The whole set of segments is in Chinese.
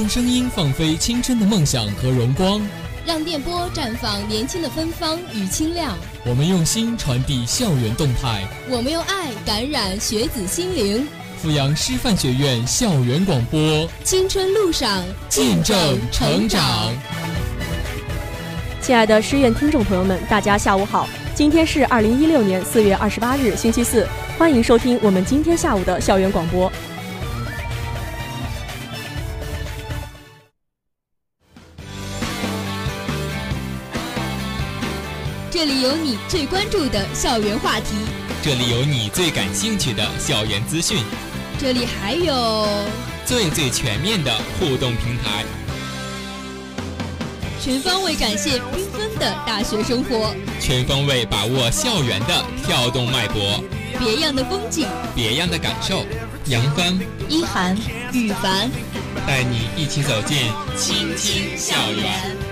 用声音放飞青春的梦想和荣光，让电波绽放年轻的芬芳与清亮。我们用心传递校园动态，我们用爱感染学子心灵。阜阳师范学院校园广播，青春路上见证成长。亲爱的师院听众朋友们，大家下午好，今天是二零一六年四月二十八日，星期四，欢迎收听我们今天下午的校园广播。这里有你最关注的校园话题，这里有你最感兴趣的校园资讯，这里还有最最全面的互动平台，全方位展现缤纷的大学生活，全方位把握校园的跳动脉搏，别样的风景，别样的感受。杨帆、一涵、羽凡，带你一起走进青青校园。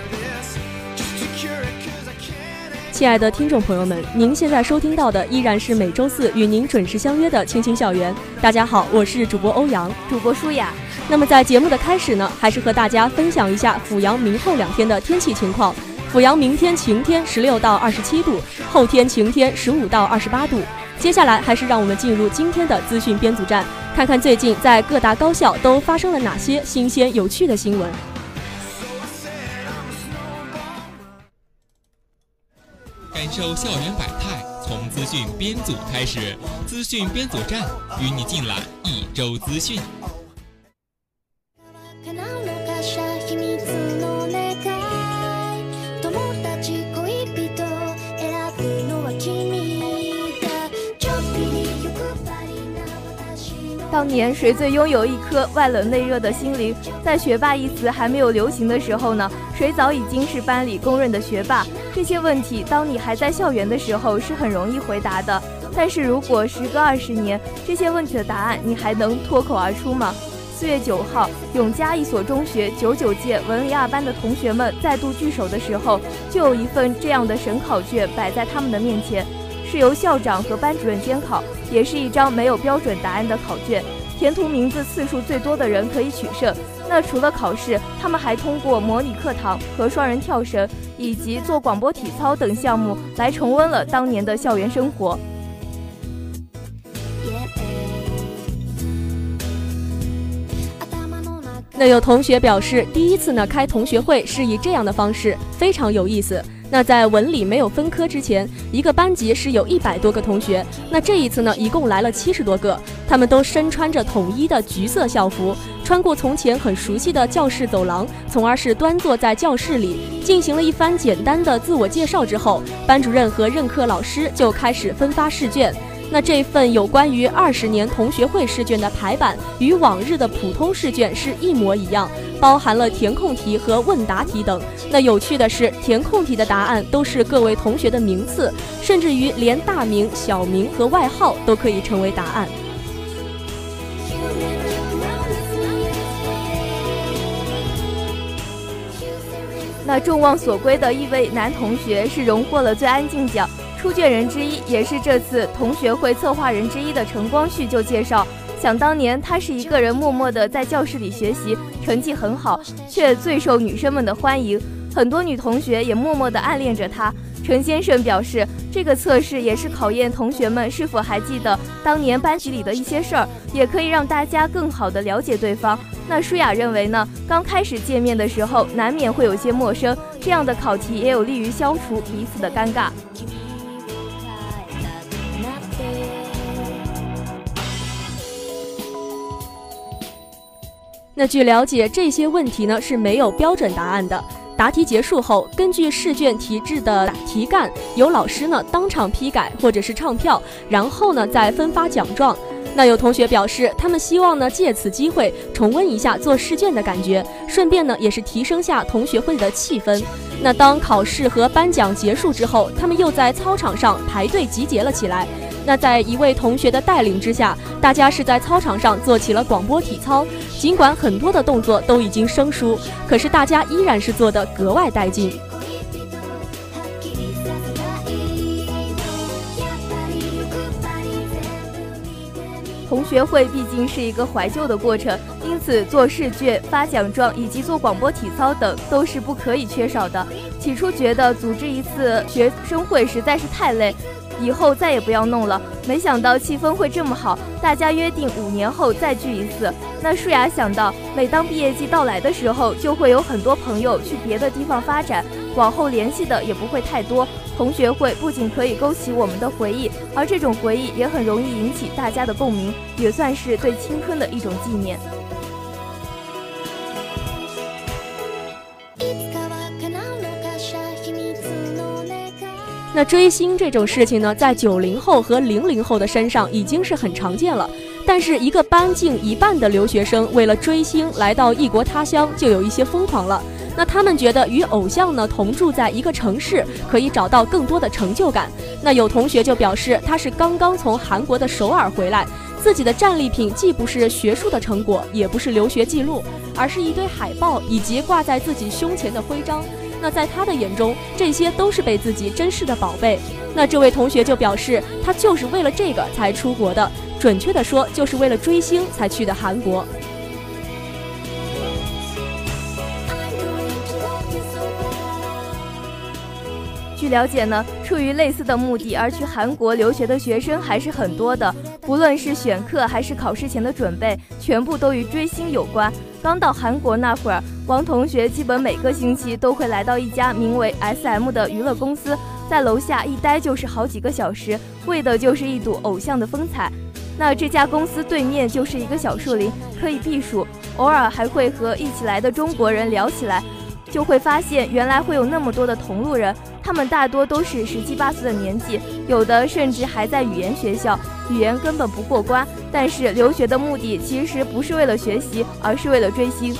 亲爱的听众朋友们，您现在收听到的依然是每周四与您准时相约的《青青校园》。大家好，我是主播欧阳，主播舒雅。那么在节目的开始呢，还是和大家分享一下阜阳明后两天的天气情况。阜阳明天晴天，十六到二十七度；后天晴天，十五到二十八度。接下来还是让我们进入今天的资讯编组站，看看最近在各大高校都发生了哪些新鲜有趣的新闻。受校园百态，从资讯编组开始。资讯编组站与你尽览一周资讯。当年谁最拥有一颗外冷内热的心灵？在“学霸”一词还没有流行的时候呢，谁早已经是班里公认的学霸？这些问题，当你还在校园的时候是很容易回答的。但是如果时隔二十年，这些问题的答案你还能脱口而出吗？四月九号，永嘉一所中学九九届文理二班的同学们再度聚首的时候，就有一份这样的省考卷摆在他们的面前。是由校长和班主任监考，也是一张没有标准答案的考卷。填涂名字次数最多的人可以取胜。那除了考试，他们还通过模拟课堂和双人跳绳以及做广播体操等项目来重温了当年的校园生活。那有同学表示，第一次呢开同学会是以这样的方式，非常有意思。那在文理没有分科之前，一个班级是有一百多个同学。那这一次呢，一共来了七十多个，他们都身穿着统一的橘色校服，穿过从前很熟悉的教室走廊，从而是端坐在教室里，进行了一番简单的自我介绍之后，班主任和任课老师就开始分发试卷。那这份有关于二十年同学会试卷的排版与往日的普通试卷是一模一样，包含了填空题和问答题等。那有趣的是，填空题的答案都是各位同学的名次，甚至于连大名、小名和外号都可以成为答案。那众望所归的一位男同学是荣获了最安静奖。出卷人之一，也是这次同学会策划人之一的陈光旭就介绍，想当年他是一个人默默地在教室里学习，成绩很好，却最受女生们的欢迎，很多女同学也默默地暗恋着他。陈先生表示，这个测试也是考验同学们是否还记得当年班级里的一些事儿，也可以让大家更好地了解对方。那舒雅认为呢？刚开始见面的时候，难免会有些陌生，这样的考题也有利于消除彼此的尴尬。那据了解，这些问题呢是没有标准答案的。答题结束后，根据试卷题制的题干，由老师呢当场批改或者是唱票，然后呢再分发奖状。那有同学表示，他们希望呢借此机会重温一下做试卷的感觉，顺便呢也是提升下同学会的气氛。那当考试和颁奖结束之后，他们又在操场上排队集结了起来。那在一位同学的带领之下，大家是在操场上做起了广播体操。尽管很多的动作都已经生疏，可是大家依然是做得格外带劲。同学会毕竟是一个怀旧的过程，因此做试卷、发奖状以及做广播体操等都是不可以缺少的。起初觉得组织一次学生会实在是太累，以后再也不要弄了。没想到气氛会这么好，大家约定五年后再聚一次。那舒雅想到，每当毕业季到来的时候，就会有很多朋友去别的地方发展，往后联系的也不会太多。同学会不仅可以勾起我们的回忆，而这种回忆也很容易引起大家的共鸣，也算是对青春的一种纪念。那追星这种事情呢，在九零后和零零后的身上已经是很常见了。但是一个班近一半的留学生为了追星来到异国他乡，就有一些疯狂了。那他们觉得与偶像呢同住在一个城市，可以找到更多的成就感。那有同学就表示，他是刚刚从韩国的首尔回来，自己的战利品既不是学术的成果，也不是留学记录，而是一堆海报以及挂在自己胸前的徽章。那在他的眼中，这些都是被自己珍视的宝贝。那这位同学就表示，他就是为了这个才出国的。准确的说，就是为了追星才去的韩国。据了解呢，出于类似的目的而去韩国留学的学生还是很多的。无论是选课还是考试前的准备，全部都与追星有关。刚到韩国那会儿，王同学基本每个星期都会来到一家名为 S.M 的娱乐公司，在楼下一待就是好几个小时，为的就是一睹偶像的风采。那这家公司对面就是一个小树林，可以避暑。偶尔还会和一起来的中国人聊起来，就会发现原来会有那么多的同路人。他们大多都是十七八岁的年纪，有的甚至还在语言学校，语言根本不过关。但是留学的目的其实不是为了学习，而是为了追星。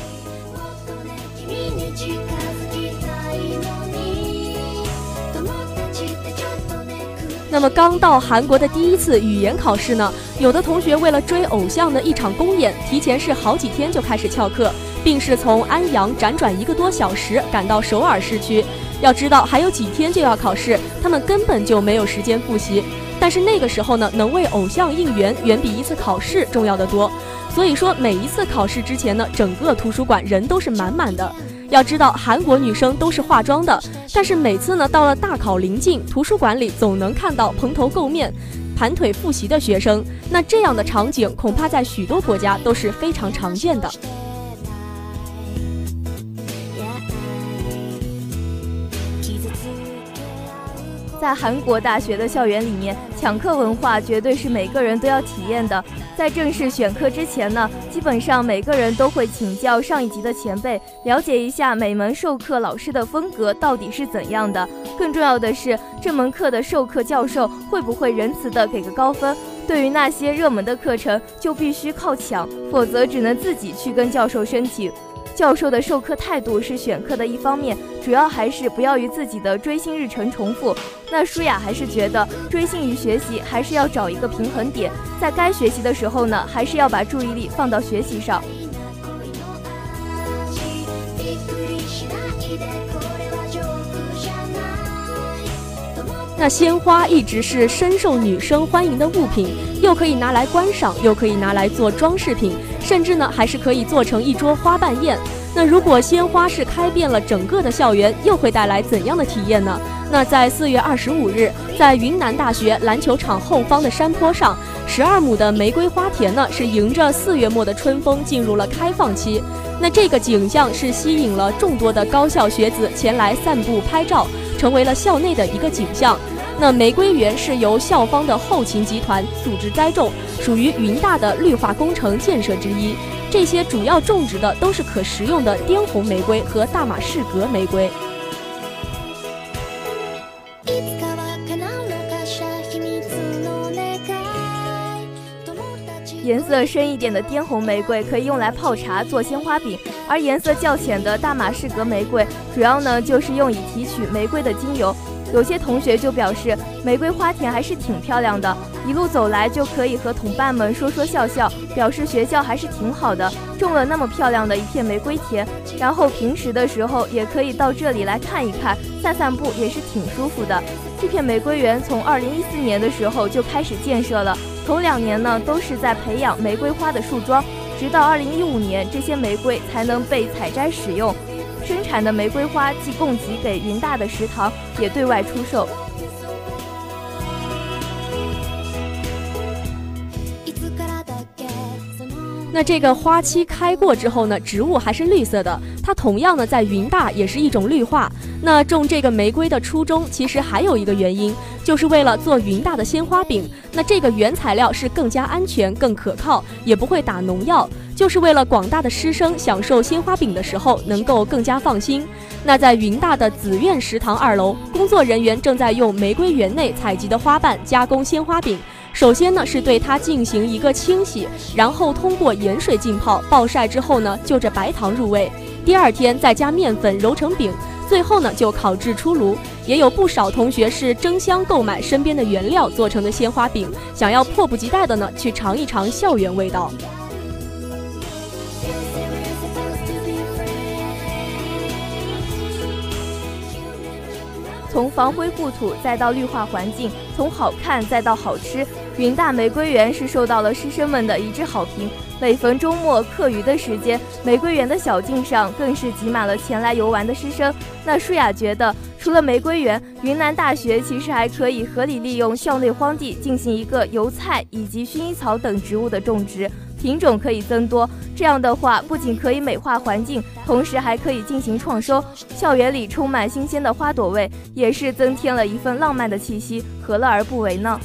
那么刚到韩国的第一次语言考试呢？有的同学为了追偶像的一场公演，提前是好几天就开始翘课，并是从安阳辗转一个多小时赶到首尔市区。要知道还有几天就要考试，他们根本就没有时间复习。但是那个时候呢，能为偶像应援远比一次考试重要的多。所以说每一次考试之前呢，整个图书馆人都是满满的。要知道，韩国女生都是化妆的，但是每次呢，到了大考临近，图书馆里总能看到蓬头垢面、盘腿复习的学生。那这样的场景，恐怕在许多国家都是非常常见的。在韩国大学的校园里面，抢课文化绝对是每个人都要体验的。在正式选课之前呢，基本上每个人都会请教上一级的前辈，了解一下每门授课老师的风格到底是怎样的。更重要的是，这门课的授课教授会不会仁慈的给个高分？对于那些热门的课程，就必须靠抢，否则只能自己去跟教授申请。教授的授课态度是选课的一方面，主要还是不要与自己的追星日程重复。那舒雅还是觉得追星与学习还是要找一个平衡点，在该学习的时候呢，还是要把注意力放到学习上。那鲜花一直是深受女生欢迎的物品，又可以拿来观赏，又可以拿来做装饰品。甚至呢，还是可以做成一桌花瓣宴。那如果鲜花是开遍了整个的校园，又会带来怎样的体验呢？那在四月二十五日，在云南大学篮球场后方的山坡上，十二亩的玫瑰花田呢，是迎着四月末的春风进入了开放期。那这个景象是吸引了众多的高校学子前来散步拍照，成为了校内的一个景象。那玫瑰园是由校方的后勤集团组织栽种，属于云大的绿化工程建设之一。这些主要种植的都是可食用的滇红玫瑰和大马士革玫瑰。颜色深一点的滇红玫瑰可以用来泡茶做鲜花饼，而颜色较浅的大马士革玫瑰主要呢就是用以提取玫瑰的精油。有些同学就表示，玫瑰花田还是挺漂亮的，一路走来就可以和同伴们说说笑笑，表示学校还是挺好的，种了那么漂亮的一片玫瑰田。然后平时的时候也可以到这里来看一看，散散步也是挺舒服的。这片玫瑰园从二零一四年的时候就开始建设了，头两年呢都是在培养玫瑰花的树桩，直到二零一五年，这些玫瑰才能被采摘使用。生产的玫瑰花既供给给云大的食堂，也对外出售。那这个花期开过之后呢，植物还是绿色的，它同样呢在云大也是一种绿化。那种这个玫瑰的初衷其实还有一个原因，就是为了做云大的鲜花饼。那这个原材料是更加安全、更可靠，也不会打农药，就是为了广大的师生享受鲜花饼的时候能够更加放心。那在云大的紫苑食堂二楼，工作人员正在用玫瑰园内采集的花瓣加工鲜花饼。首先呢，是对它进行一个清洗，然后通过盐水浸泡、暴晒之后呢，就着白糖入味。第二天再加面粉揉成饼，最后呢就烤制出炉。也有不少同学是争相购买身边的原料做成的鲜花饼，想要迫不及待的呢去尝一尝校园味道。从防灰护土再到绿化环境，从好看再到好吃，云大玫瑰园是受到了师生们的一致好评。每逢周末课余的时间，玫瑰园的小径上更是挤满了前来游玩的师生。那舒雅觉得，除了玫瑰园，云南大学其实还可以合理利用校内荒地进行一个油菜以及薰衣草等植物的种植。品种可以增多，这样的话不仅可以美化环境，同时还可以进行创收。校园里充满新鲜的花朵味，也是增添了一份浪漫的气息，何乐而不为呢？